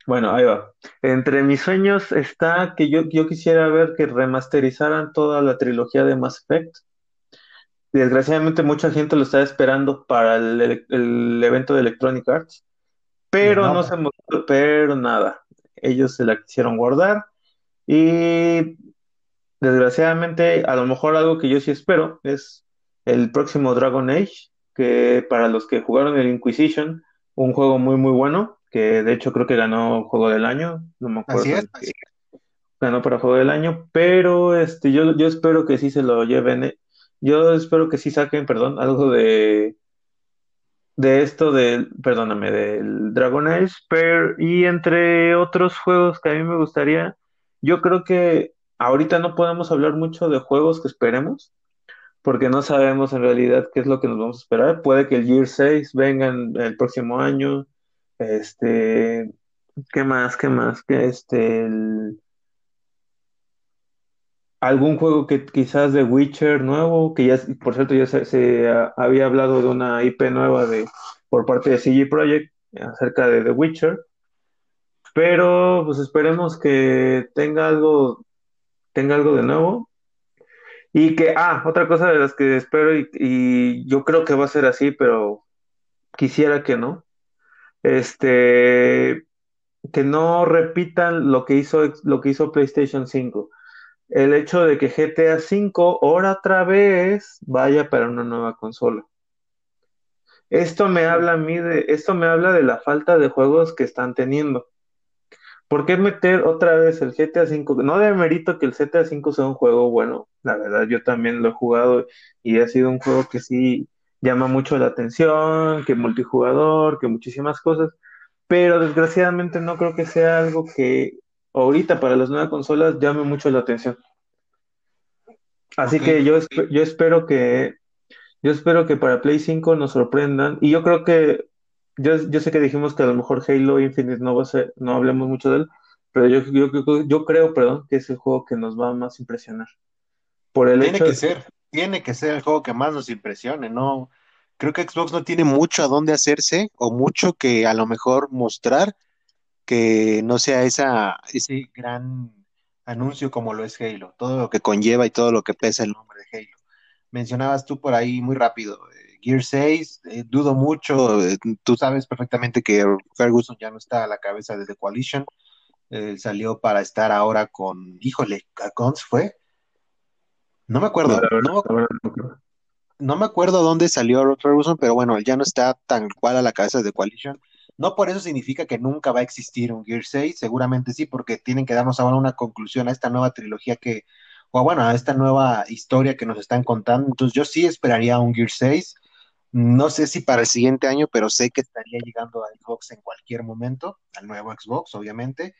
Bueno, ahí va. Entre mis sueños está que yo, yo quisiera ver que remasterizaran toda la trilogía de Mass Effect. Desgraciadamente mucha gente lo está esperando para el, evento de Electronic Arts, pero no, se mostró, pero nada. Ellos se la quisieron guardar y desgraciadamente a lo mejor algo que yo sí espero es el próximo Dragon Age, que para los que jugaron el Inquisition, un juego muy muy bueno, que de hecho creo que ganó Juego del Año, no me acuerdo. Ganó para Juego del Año, pero este, yo, yo espero que sí se lo lleven. Eh, yo espero que sí saquen, perdón, algo de de esto del, perdóname, del Dragon Age, pero, y entre otros juegos que a mí me gustaría, yo creo que ahorita no podemos hablar mucho de juegos que esperemos, porque no sabemos en realidad qué es lo que nos vamos a esperar. Puede que el Year 6 venga el próximo año, este, ¿qué más? ¿Qué más? Que este, algún juego que quizás de Witcher nuevo, que ya, por cierto, ya se, había hablado de una IP nueva de, por parte de CG Projekt acerca de The Witcher, pero pues esperemos que tenga algo, tenga algo de nuevo. Y que, ah, otra cosa de las que espero y yo creo que va a ser así, pero quisiera que no, este, que no repitan lo que hizo, lo que hizo PlayStation 5. El hecho de que GTA 5 ahora otra vez vaya para una nueva consola. Esto me habla a mí de, esto me habla de la falta de juegos que están teniendo. ¿Por qué meter otra vez el GTA 5? No de mérito que el GTA 5 sea un juego bueno, la verdad yo también lo he jugado y ha sido un juego que sí llama mucho la atención, que multijugador, que muchísimas cosas, pero desgraciadamente no creo que sea algo que ahorita para las nuevas consolas llame mucho la atención. Así que yo, yo espero que yo espero que para Play 5 nos sorprendan y yo creo que yo, yo sé que dijimos que a lo mejor Halo Infinite no va a ser, no hablemos mucho de él, pero yo, yo, yo, creo, perdón, que es el juego que nos va a más impresionar por el tiene hecho que ser, tiene que ser el juego que más nos impresione, ¿no? Creo que Xbox no tiene mucho a dónde hacerse o mucho que a lo mejor mostrar que no sea esa, ese gran anuncio como lo es Halo, todo lo que conlleva y todo lo que pesa el nombre de Halo. Mencionabas tú por ahí muy rápido, eh, Gear 6, eh, dudo mucho, eh, tú sabes perfectamente que Ferguson ya no está a la cabeza de The Coalition, eh, salió para estar ahora con, híjole, ¿a Cons fue? No me acuerdo, no, no me acuerdo dónde salió Ferguson, pero bueno, él ya no está tan cual a la cabeza de Coalition. No por eso significa que nunca va a existir un Gear 6, seguramente sí, porque tienen que darnos ahora una conclusión a esta nueva trilogía que, o bueno, a esta nueva historia que nos están contando. Entonces yo sí esperaría un Gear 6. No sé si para el siguiente año, pero sé que estaría llegando a Xbox en cualquier momento, al nuevo Xbox, obviamente.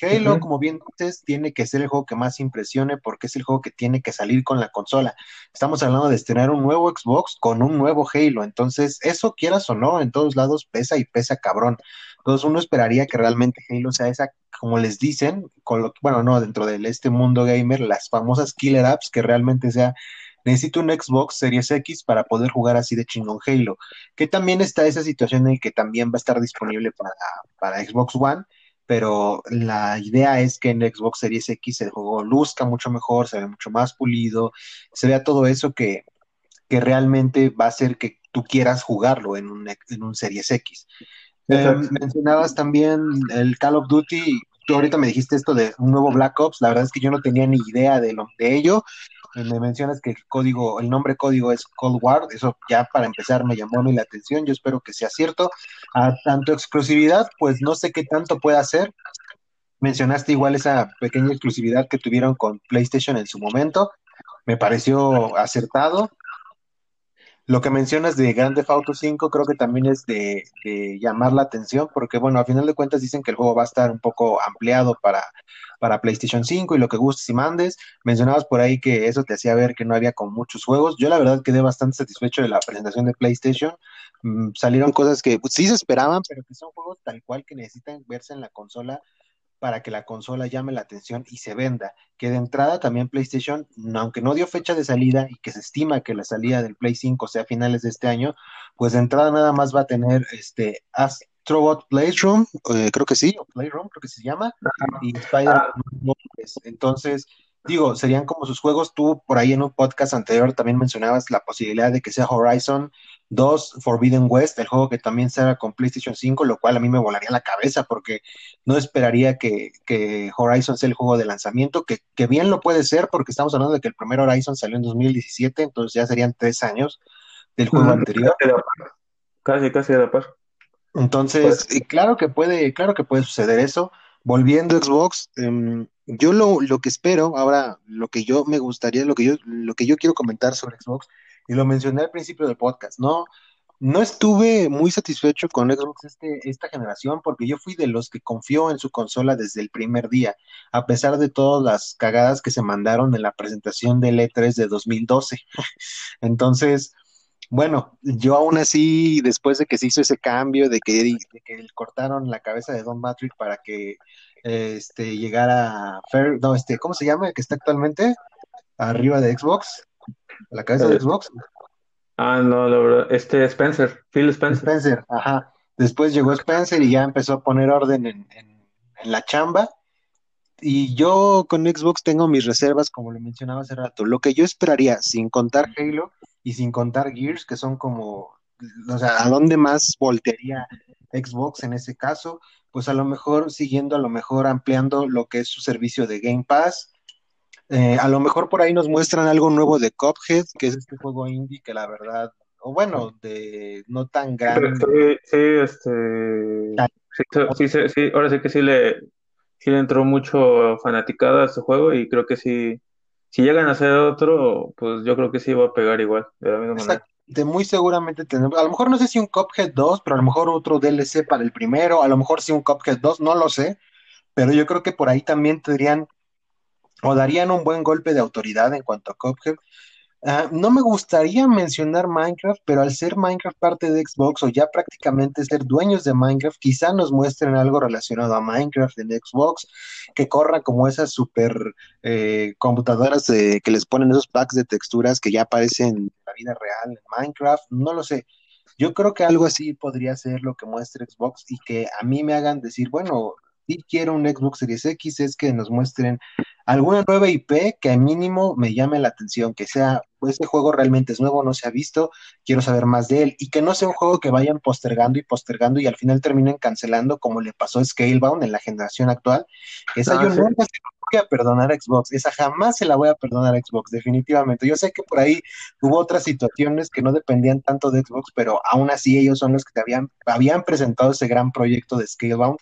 Halo, como bien dices, tiene que ser el juego que más impresione porque es el juego que tiene que salir con la consola. Estamos hablando de estrenar un nuevo Xbox con un nuevo Halo, entonces eso quieras o no, en todos lados pesa y pesa cabrón. Entonces uno esperaría que realmente Halo sea esa, como les dicen, con lo, bueno, no, dentro de este mundo gamer, las famosas killer apps, que realmente sea necesito un Xbox Series X para poder jugar así de chingón Halo. Que también está esa situación en que también va a estar disponible para, para Xbox One, pero la idea es que en Xbox Series X el juego luzca mucho mejor, se ve mucho más pulido, se vea todo eso que, que realmente va a hacer que tú quieras jugarlo en un, en un Series X. Eh, mencionabas también el Call of Duty. Tú ahorita me dijiste esto de un nuevo Black Ops. La verdad es que yo no tenía ni idea de, lo, de ello. Me mencionas que el código, el nombre código es Cold War. Eso ya para empezar me llamó a mí la atención. Yo espero que sea cierto. A tanto exclusividad, pues no sé qué tanto puede hacer. Mencionaste igual esa pequeña exclusividad que tuvieron con PlayStation en su momento. Me pareció acertado. Lo que mencionas de Grand Theft Auto 5 creo que también es de, de, llamar la atención porque, bueno, a final de cuentas dicen que el juego va a estar un poco ampliado para, para PlayStation 5 y lo que gustes y mandes. Mencionabas por ahí que eso te hacía ver que no había con muchos juegos. Yo la verdad quedé bastante satisfecho de la presentación de PlayStation. Mm, salieron cosas que pues, sí se esperaban, pero que son juegos tal cual que necesitan verse en la consola para que la consola llame la atención y se venda. Que de entrada también PlayStation, aunque no dio fecha de salida y que se estima que la salida del Play 5 sea a finales de este año, pues de entrada nada más va a tener este Astrobot Playroom, eh, creo que sí, o Playroom, creo que se llama, y Spider-Man. Entonces, digo, serían como sus juegos. Tú por ahí en un podcast anterior también mencionabas la posibilidad de que sea Horizon 2 Forbidden West, el juego que también será con PlayStation 5, lo cual a mí me volaría la cabeza porque no esperaría que, que Horizon sea el juego de lanzamiento, que, que, bien lo puede ser porque estamos hablando de que el primer Horizon salió en 2017, entonces ya serían tres años del juego anterior. Casi, casi a la par. Entonces, pues, claro que puede, claro que puede suceder eso. Volviendo a Xbox, um, yo lo, lo, que espero, ahora lo que yo me gustaría, lo que yo, lo que yo quiero comentar sobre Xbox, y lo mencioné al principio del podcast, no, no estuve muy satisfecho con Xbox este, esta generación porque yo fui de los que confió en su consola desde el primer día, a pesar de todas las cagadas que se mandaron en la presentación del E3 de 2012. Entonces, bueno, yo aún así, después de que se hizo ese cambio, de que, de que cortaron la cabeza de Don Matrix para que este, llegara Fair, no, este, ¿cómo se llama? El que está actualmente arriba de Xbox, la cabeza de Xbox. Ah, no, la verdad, este Spencer, Phil Spencer. Spencer, ajá. Después llegó Spencer y ya empezó a poner orden en, en, en la chamba. Y yo con Xbox tengo mis reservas, como lo mencionaba hace rato. Lo que yo esperaría, sin contar Halo y sin contar Gears, que son como, o sea, ¿a dónde más voltearía Xbox en ese caso? Pues a lo mejor siguiendo, a lo mejor ampliando lo que es su servicio de Game Pass. Eh, a lo mejor por ahí nos muestran algo nuevo de Cuphead, que es este juego indie que la verdad, o bueno, de no tan grande. Sí, sí, este. Sí, sí, sí, ahora sí que sí le, sí le entró mucho fanaticada a este juego y creo que sí, si llegan a hacer otro, pues yo creo que sí va a pegar igual, de la misma manera. De muy seguramente tenemos, a lo mejor no sé si un Cuphead 2, pero a lo mejor otro DLC para el primero, a lo mejor sí un Cuphead 2, no lo sé, pero yo creo que por ahí también tendrían o darían un buen golpe de autoridad en cuanto a Cuphead. Ah, no me gustaría mencionar Minecraft, pero al ser Minecraft parte de Xbox o ya prácticamente ser dueños de Minecraft, quizá nos muestren algo relacionado a Minecraft en Xbox, que corra como esas super eh, computadoras que les ponen esos packs de texturas que ya aparecen en la vida real en Minecraft, no lo sé. Yo creo que algo así podría ser lo que muestre Xbox y que a mí me hagan decir, bueno, si quiero un Xbox Series X, es que nos muestren alguna nueva IP que al mínimo me llame la atención, que sea, pues este juego realmente es nuevo, no se ha visto, quiero saber más de él, y que no sea un juego que vayan postergando y postergando y al final terminen cancelando como le pasó a Scalebound en la generación actual. Esa ah, yo nunca se la voy a perdonar a Xbox, esa jamás se la voy a perdonar a Xbox, definitivamente. Yo sé que por ahí hubo otras situaciones que no dependían tanto de Xbox, pero aún así ellos son los que te habían, habían presentado ese gran proyecto de Scalebound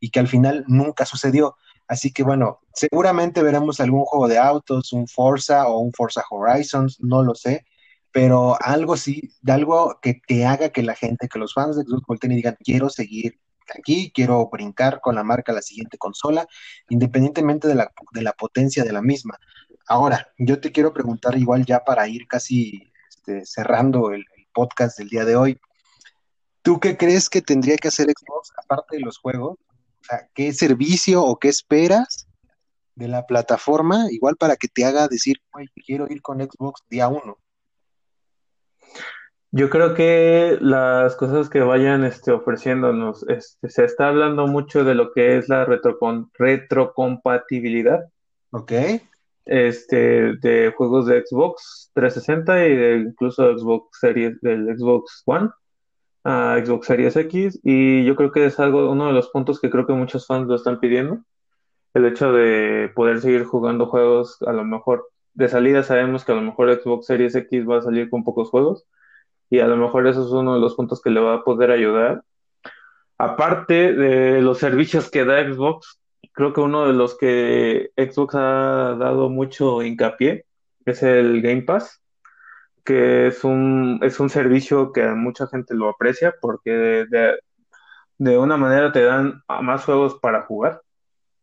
y que al final nunca sucedió. Así que bueno, seguramente veremos algún juego de autos, un Forza o un Forza Horizons, no lo sé, pero algo sí, de algo que, te haga que la gente, que los fans de Xbox volteen y digan, quiero seguir aquí, quiero brincar con la marca a la siguiente consola, independientemente de la, de la potencia de la misma. Ahora, yo te quiero preguntar igual ya para ir casi este, cerrando el podcast del día de hoy. ¿Tú qué crees que tendría que hacer Xbox, aparte de los juegos, ¿qué servicio o qué esperas de la plataforma? Igual para que te haga decir, quiero ir con Xbox día uno. Yo creo que las cosas que vayan este, ofreciéndonos, este, se está hablando mucho de lo que es la retrocompatibilidad. Ok. Este, de juegos de Xbox 360 y de incluso Xbox Series, del Xbox One a Xbox Series X y yo creo que es algo, uno de los puntos que creo que muchos fans lo están pidiendo, el hecho de poder seguir jugando juegos, a lo mejor de salida sabemos que a lo mejor Xbox Series X va a salir con pocos juegos y a lo mejor eso es uno de los puntos que le va a poder ayudar. Aparte de los servicios que da Xbox, creo que uno de los que Xbox ha dado mucho hincapié es el Game Pass que es un, es un servicio que mucha gente lo aprecia porque de, de, una manera te dan más juegos para jugar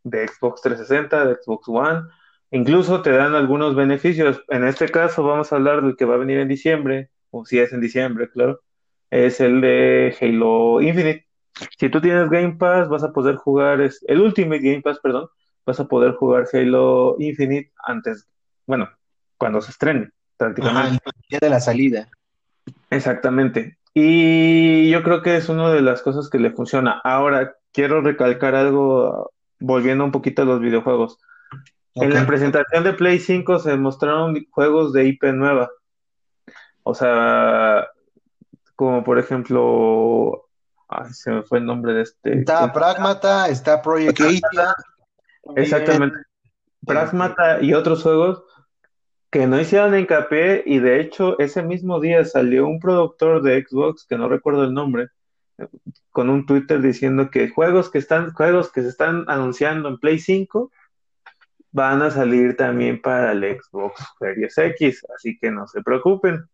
de Xbox 360, de Xbox One, incluso te dan algunos beneficios. En este caso vamos a hablar del que va a venir en diciembre, o si es en diciembre, claro, es el de Halo Infinite. Si tú tienes Game Pass, vas a poder jugar, es, el Ultimate Game Pass, perdón, vas a poder jugar Halo Infinite antes, bueno, cuando se estrene prácticamente. día de la salida. Exactamente. Y yo creo que es una de las cosas que le funciona. Ahora, quiero recalcar algo, volviendo un poquito a los videojuegos. En la presentación de Play 5 se mostraron juegos de IP nueva. O sea, como por ejemplo, ay, se me fue el nombre de este. Está Pragmata, está Project. Exactamente. Pragmata y otros juegos que no hicieron hincapié y de hecho ese mismo día salió un productor de Xbox, que no recuerdo el nombre, con un Twitter diciendo que juegos que están, juegos que se están anunciando en Play 5 van a salir también para el Xbox Series X, así que no se preocupen.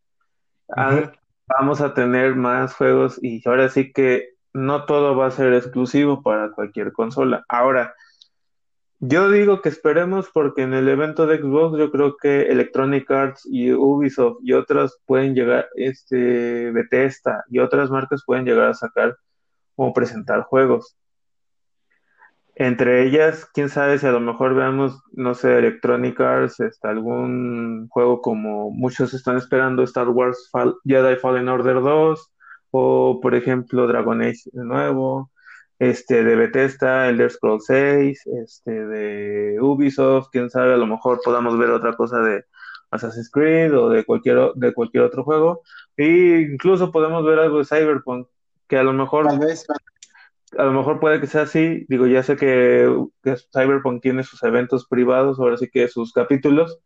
Ah, vamos a tener más juegos y ahora sí que no todo va a ser exclusivo para cualquier consola. Ahora, yo digo que esperemos porque en el evento de Xbox yo creo que Electronic Arts y Ubisoft y otras pueden llegar, este, Bethesda y otras marcas pueden llegar a sacar o presentar juegos. Entre ellas, quién sabe si a lo mejor veamos, no sé, Electronic Arts, este, algún juego como muchos están esperando Star Wars Jedi Fallen Order 2 o por ejemplo Dragon Age de nuevo este, de Bethesda, Elder Scrolls 6, este, de Ubisoft, quién sabe, a lo mejor podamos ver otra cosa de Assassin's Creed o de cualquier, de cualquier otro juego, e incluso podemos ver algo de Cyberpunk, que a lo mejor, a lo mejor puede que sea así, digo, ya sé que, que Cyberpunk tiene sus eventos privados, ahora sí que sus capítulos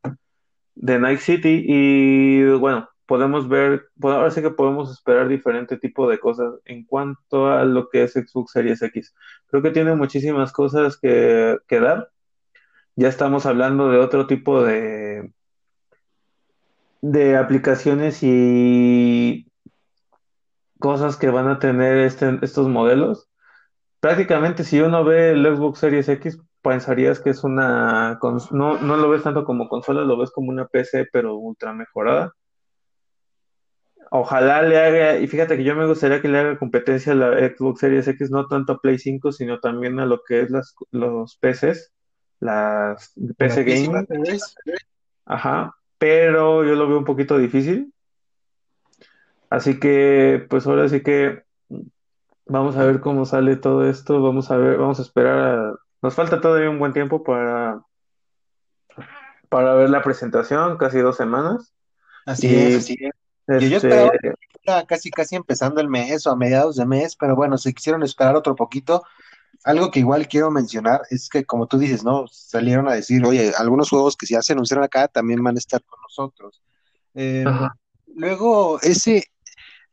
de Night City, y bueno, podemos ver, ahora sí que podemos esperar diferente tipo de cosas en cuanto a lo que es Xbox Series X. Creo que tiene muchísimas cosas que, que dar. Ya estamos hablando de otro tipo de, de aplicaciones y cosas que van a tener este, estos modelos. prácticamente si uno ve el Xbox Series X, pensarías que es una, no, no lo ves tanto como consola, lo ves como una PC, pero ultra mejorada. Ojalá le haga, y fíjate que yo me gustaría que le haga competencia a la Xbox Series X, no tanto a Play 5, sino también a lo que es las, los PCs, las PC Gaming, ajá, pero yo lo veo un poquito difícil. Así que, pues ahora sí que vamos a ver cómo sale todo esto, vamos a ver, vamos a esperar a- Nos falta todavía un buen tiempo para, para ver la presentación, casi dos semanas. Así es, así es. Yo, yo este, esperaba que casi casi empezando el mes o a mediados de mes, pero bueno, si quisieron esperar otro poquito, algo que igual quiero mencionar es que como tú dices, ¿no? Salieron a decir, oye, algunos juegos que ya se anunciaron acá también van a estar con nosotros. Eh, ajá, luego, ese,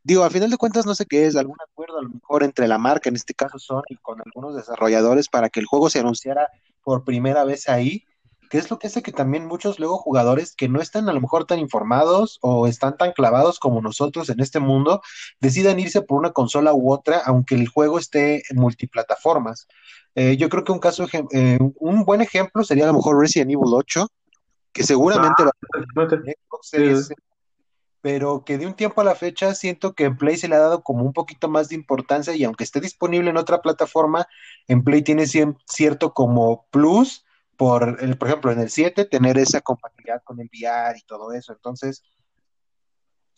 digo, a final de cuentas no sé qué es, algún acuerdo a lo mejor entre la marca, en este caso Sony, con algunos desarrolladores para que el juego se anunciara por primera vez ahí, que es lo que hace que también muchos luego jugadores que no están a lo mejor tan informados o están tan clavados como nosotros en este mundo, decidan irse por una consola u otra, aunque el juego esté en multiplataformas. Eh, yo creo que un caso, eh, un buen ejemplo sería a lo mejor Resident Evil 8, que seguramente va a exactamente. tener Xbox Sí, Series pero que de un tiempo a la fecha siento que en Play se le ha dado como un poquito más de importancia y aunque esté disponible en otra plataforma, en Play tiene cierto como plus por, el, por ejemplo, en el 7 tener esa compatibilidad con el VR y todo eso. Entonces,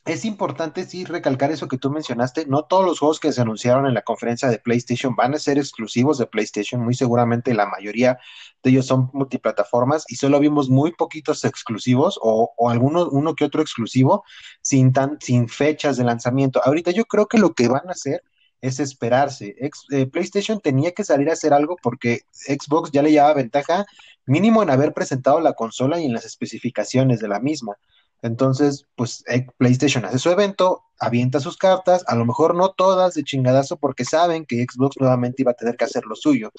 es importante sí recalcar eso que tú mencionaste. No todos los juegos que se anunciaron en la conferencia de PlayStation van a ser exclusivos de PlayStation. Muy seguramente la mayoría de ellos son multiplataformas y solo vimos muy poquitos exclusivos o, o alguno, uno que otro exclusivo sin, tan, sin fechas de lanzamiento. Ahorita yo creo que lo que van a hacer es esperarse. Eh, PlayStation tenía que salir a hacer algo porque Xbox ya le llevaba ventaja mínimo en haber presentado la consola y en las especificaciones de la misma. Entonces, pues eh, PlayStation hace su evento, avienta sus cartas, a lo mejor no todas de chingadazo porque saben que Xbox nuevamente iba a tener que hacer lo suyo.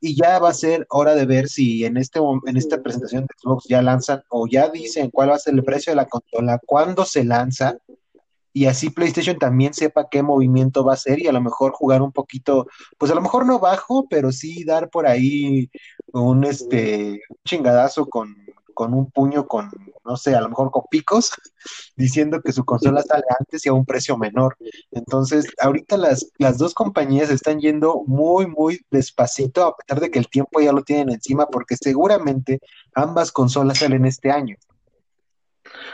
Y ya va a ser hora de ver si en, este, en esta presentación de Xbox ya lanzan o ya dicen cuál va a ser el precio de la consola, cuándo se lanza, y así PlayStation también sepa qué movimiento va a hacer y a lo mejor jugar un poquito, pues a lo mejor no bajo, pero sí dar por ahí un este chingadazo con, con un puño con, no sé, a lo mejor con picos, diciendo que su consola sale antes y a un precio menor. Entonces, ahorita las, las dos compañías están yendo muy, muy despacito, a pesar de que el tiempo ya lo tienen encima, porque seguramente ambas consolas salen este año.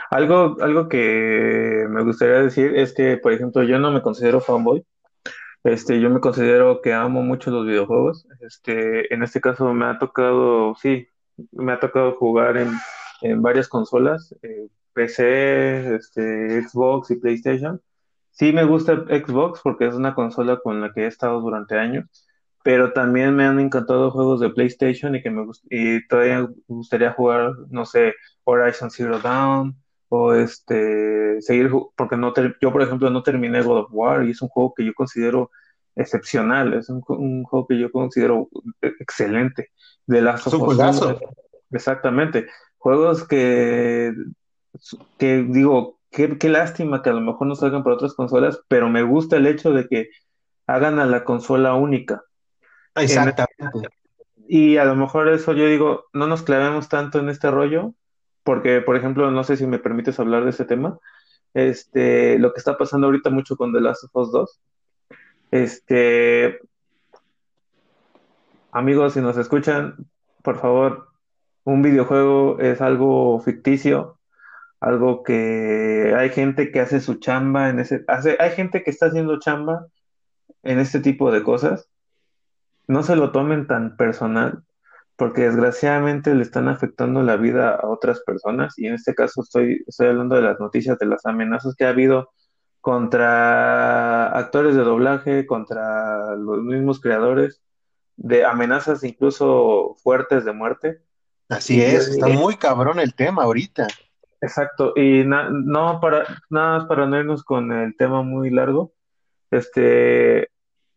Algo, algo que me gustaría decir es que, por ejemplo, yo no me considero fanboy. Este, yo me considero que amo mucho los videojuegos. Este, en este caso me ha tocado, sí, me ha tocado jugar en, en varias consolas, eh, PC, este, Xbox y PlayStation. Sí me gusta Xbox porque es una consola con la que he estado durante años, pero también me han encantado juegos de PlayStation y que me gust- y todavía me gustaría jugar, no sé, Horizon Zero Dawn o este seguir porque no yo por ejemplo no terminé God of War y es un juego que yo considero excepcional, es un, un juego que yo considero excelente. The Last Es of un Us 1, juegazo. exactamente. Juegos que que digo, qué, qué lástima que a lo mejor no salgan para otras consolas, pero me gusta el hecho de que hagan a la consola única. En- Exactamente. y a lo mejor eso yo digo, no nos clavemos tanto en este rollo, porque, por ejemplo, no sé si me permites hablar de ese tema, este, lo que está pasando ahorita mucho con The Last of Us 2. Este, amigos, si nos escuchan, por favor, un videojuego es algo ficticio, algo que hay gente que hace su chamba en ese, hace, hay gente que está haciendo chamba en este tipo de cosas. No se lo tomen tan personal, porque desgraciadamente le están afectando la vida a otras personas, y en este caso estoy, estoy hablando de las noticias de las amenazas que ha habido contra actores de doblaje, contra los mismos creadores, de amenazas incluso fuertes de muerte. Así Y es, está muy cabrón el tema ahorita. Exacto, y na- no para nada más para no irnos con el tema muy largo, este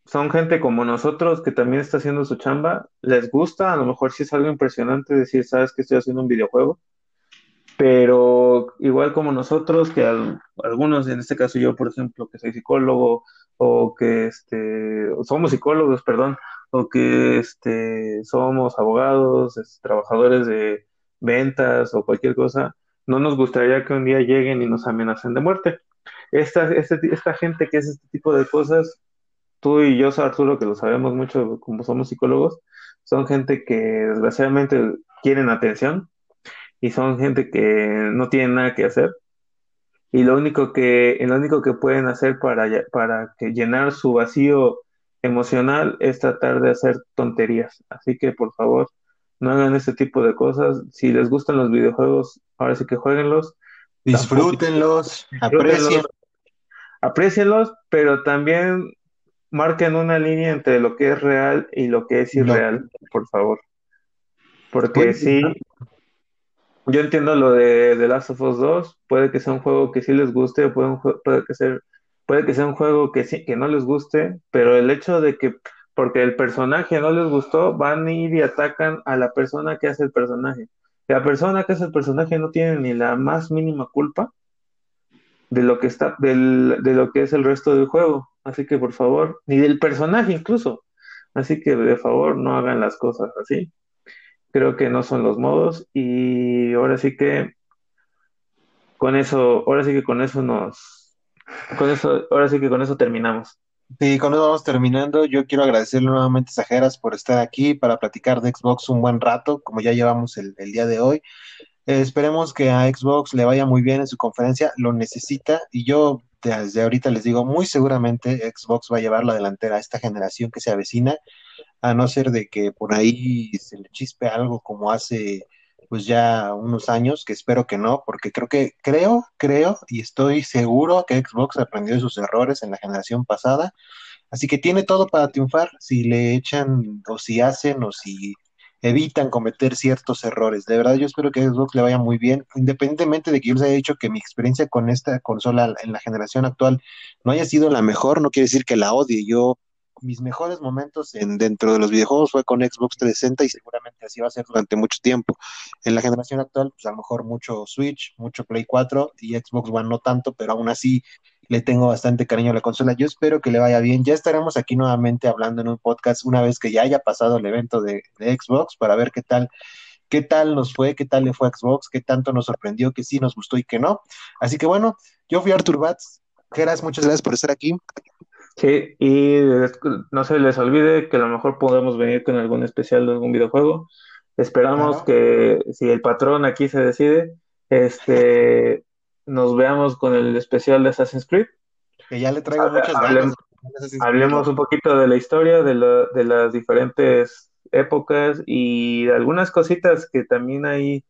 son gente como nosotros que también está haciendo su chamba, les gusta, a lo mejor sí es algo impresionante decir, sabes que estoy haciendo un videojuego, pero igual como nosotros, que al- algunos, en este caso yo, por ejemplo, que soy psicólogo o que este, somos psicólogos, perdón, o que este, somos abogados, trabajadores de ventas o cualquier cosa, no nos gustaría que un día lleguen y nos amenacen de muerte. Esta, este, esta gente que es este tipo de cosas, tú y yo, Arturo, que lo sabemos mucho como somos psicólogos, son gente que desgraciadamente quieren atención y son gente que no tienen nada que hacer y lo único que, lo único que pueden hacer para, para que llenar su vacío emocional es tratar de hacer tonterías. Así que por favor, no hagan este tipo de cosas. Si les gustan los videojuegos, ahora sí que jueguenlos. Disfrútenlos, aprecien. Aprecienlos, pero también marquen una línea entre lo que es real y lo que es irreal, por favor. Porque sí, yo entiendo lo de The Last of Us 2, puede que sea un juego que sí les guste, puede, puede que ser, puede que sea un juego que sí, que no les guste, pero el hecho de que porque el personaje no les gustó, van a ir y atacan a la persona que hace el personaje. La persona que hace el personaje no tiene ni la más mínima culpa de lo que está, del, de lo que es el resto del juego. Así que por favor, ni del personaje incluso. Así que de favor no hagan las cosas así. Creo que no son los modos y ahora sí que con eso, ahora sí que con eso nos, con eso, ahora sí que con eso terminamos. Sí, con eso vamos terminando. Yo quiero agradecerle nuevamente a Sajeras por estar aquí para platicar de Xbox un buen rato, como ya llevamos el día de hoy. Eh, esperemos que a Xbox le vaya muy bien en su conferencia, lo necesita y yo desde ahorita les digo, muy seguramente Xbox va a llevar la delantera a esta generación que se avecina, a no ser de que por ahí se le chispe algo como hace pues ya unos años, que espero que no, porque creo que, creo, creo y estoy seguro que Xbox aprendió de sus errores en la generación pasada, así que tiene todo para triunfar si le echan o si hacen o si evitan cometer ciertos errores. De verdad, yo espero que Xbox le vaya muy bien, independientemente de que yo les haya dicho que mi experiencia con esta consola en la generación actual no haya sido la mejor, no quiere decir que la odie. Yo, mis mejores momentos en, dentro de los videojuegos fue con Xbox 360 y seguramente así va a ser durante mucho tiempo. En la generación actual, pues a lo mejor mucho Switch, mucho Play 4 y Xbox One no tanto, pero aún así le tengo bastante cariño a la consola. Yo espero que le vaya bien. Ya estaremos aquí nuevamente hablando en un podcast una vez que ya haya pasado el evento de, Xbox para ver qué tal, qué tal nos fue, qué tal le fue a Xbox, qué tanto nos sorprendió, que sí nos gustó y que no. Así que bueno, yo fui Artur Batz. Geras, muchas gracias por estar aquí. Sí, y no se les olvide que a lo mejor podemos venir con algún especial de algún videojuego. Esperamos que si el patrón aquí se decide, este nos veamos con el especial de Assassin's Creed. Que ya le traigo muchas ganas. Hablemos, un poquito de la historia, de, de las diferentes épocas y algunas cositas que también ahí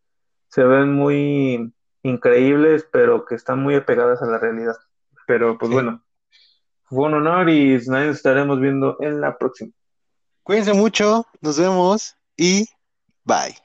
se ven muy increíbles, pero que están muy apegadas a la realidad. Pero pues bueno, fue un honor y nos estaremos viendo en la próxima. Cuídense mucho, nos vemos y bye.